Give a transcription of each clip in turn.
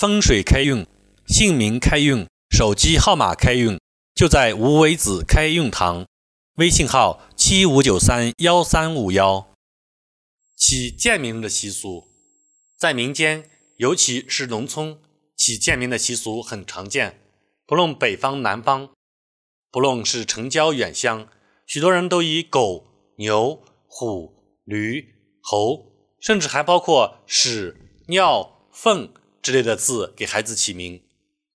风水开运、姓名开运、手机号码开运，就在无为子开运堂。微信号：七五九三幺三五幺。起贱名的习俗，在民间，尤其是农村，起贱名的习俗很常见。不论北方南方，不论是城郊远乡，许多人都以狗、牛、虎、驴、猴，甚至还包括屎、尿、粪之类的字给孩子起名。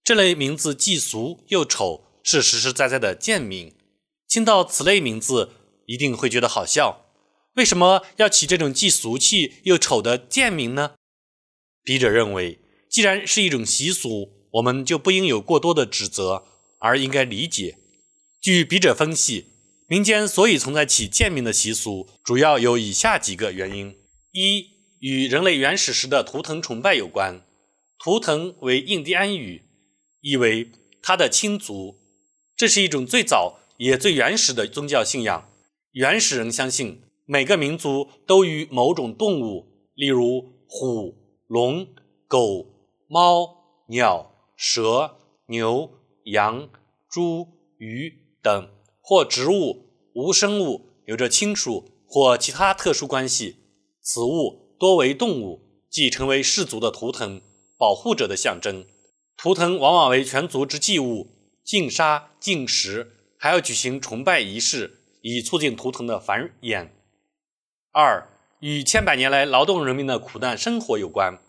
这类名字既俗又丑，是实实在在的贱名。听到此类名字，一定会觉得好笑。为什么要起这种既俗气又丑的贱名呢？笔者认为，既然是一种习俗，我们就不应有过多的指责，而应该理解。据笔者分析，民间所以存在起贱名的习俗，主要有以下几个原因：一、与人类原始时的图腾崇拜有关。图腾为印第安语，意为他的亲族，这是一种最早也最原始的宗教信仰。原始人相信。每个民族都与某种动物，例如虎、龙、狗、猫、鸟、蛇、牛、羊、猪、鱼等，或植物、无生物有着亲属或其他特殊关系。此物多为动物，即成为氏族的图腾、保护者的象征。图腾往往为全族之祭物，禁杀、禁食，还要举行崇拜仪式，以促进图腾的繁衍。二与千百年来劳动人民的苦难生活有关。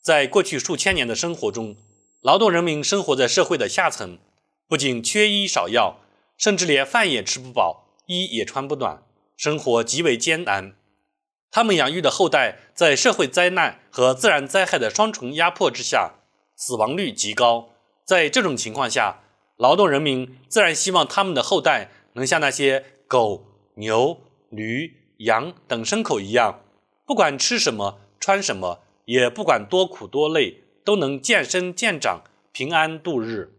在过去数千年的生活中，劳动人民生活在社会的下层，不仅缺衣少药，甚至连饭也吃不饱，衣也穿不暖，生活极为艰难。他们养育的后代在社会灾难和自然灾害的双重压迫之下，死亡率极高。在这种情况下，劳动人民自然希望他们的后代能像那些狗、牛、驴。羊等牲口一样，不管吃什么、穿什么，也不管多苦多累，都能健身健长、平安度日。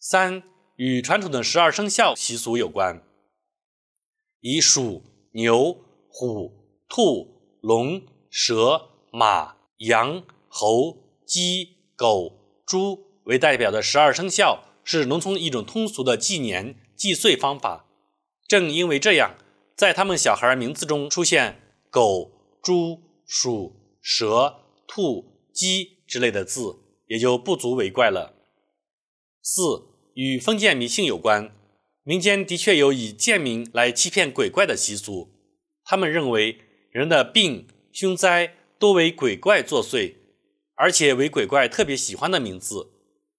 三与传统的十二生肖习俗有关，以鼠、牛、虎、兔、龙、蛇、马、羊、猴、鸡、狗、猪为代表的十二生肖，是农村一种通俗的纪年纪岁方法。正因为这样。在他们小孩名字中出现狗、猪、鼠、蛇、兔、鸡之类的字，也就不足为怪了。四与封建迷信有关，民间的确有以贱名来欺骗鬼怪的习俗。他们认为人的病凶灾多为鬼怪作祟，而且为鬼怪特别喜欢的名字。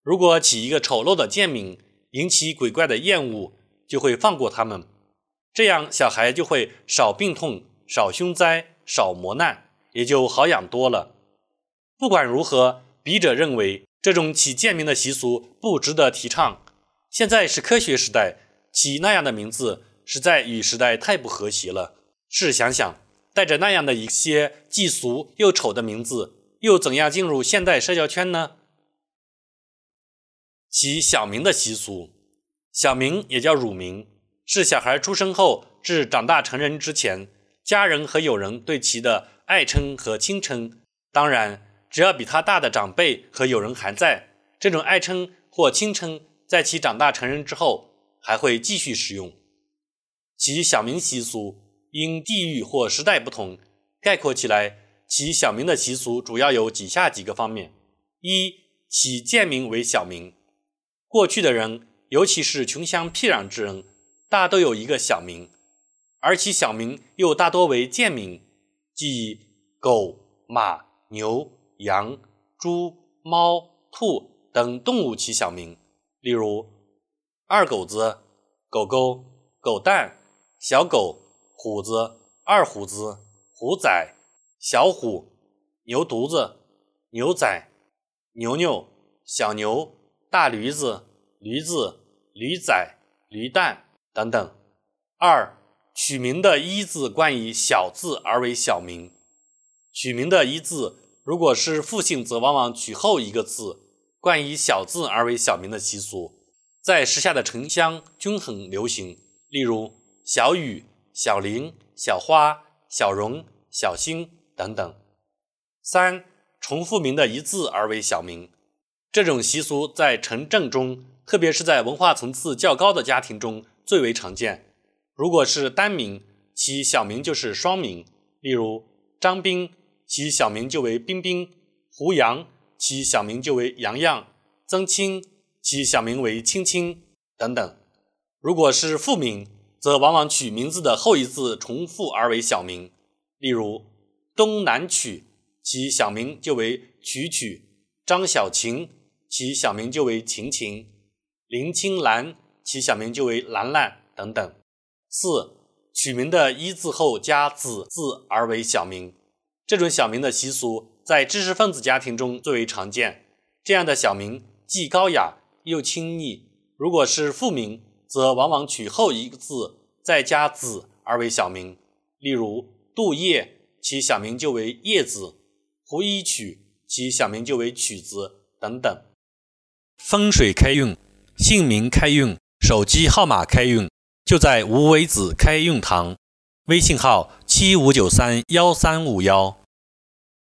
如果起一个丑陋的贱名，引起鬼怪的厌恶，就会放过他们。这样，小孩就会少病痛、少凶灾、少磨难，也就好养多了。不管如何，笔者认为这种起贱名的习俗不值得提倡。现在是科学时代，起那样的名字实在与时代太不和谐了。试想想，带着那样的一些既俗又丑的名字，又怎样进入现代社交圈呢？起小名的习俗，小名也叫乳名。是小孩出生后至长大成人之前，家人和友人对其的爱称和亲称。当然，只要比他大的长辈和友人还在，这种爱称或亲称在其长大成人之后还会继续使用。其小名习俗因地域或时代不同，概括起来，起小名的习俗主要有以下几个方面：一、起贱名为小名。过去的人，尤其是穷乡僻壤之人。大都有一个小名，而其小名又大多为贱名，即狗、马、牛、羊、猪、猫、兔等动物起小名。例如，二狗子、狗狗、狗蛋、小狗、虎子、二虎子、虎仔、小虎、牛犊子、牛仔、牛牛、小牛、大驴子、驴子、驴仔、驴蛋。等等。二、取名的一字冠以小字而为小名。取名的一字，如果是复姓，则往往取后一个字，冠以小字而为小名的习俗，在时下的城乡均很流行。例如小雨、小林、小花、小荣、小新等等。三、重复名的一字而为小名。这种习俗在城镇中，特别是在文化层次较高的家庭中最为常见。如果是单名，其小名就是双名。例如张斌，其小名就为冰冰；胡杨，其小名就为洋洋；曾青，其小名为青青等等。如果是复名，则往往取名字的后一字重复而为小名。例如东南曲，其小名就为曲曲；张小琴，其小名就为琴琴；林青兰，其小名就为兰兰等等。四取名的一字后加子字而为小名，这种小名的习俗在知识分子家庭中最为常见。这样的小名既高雅又亲昵。如果是复名，则往往取后一个字再加子而为小名。例如杜叶，其小名就为叶子；胡一曲，其小名就为曲子等等。风水开运，姓名开运，手机号码开运。就在无为子开运堂，微信号七五九三幺三五幺。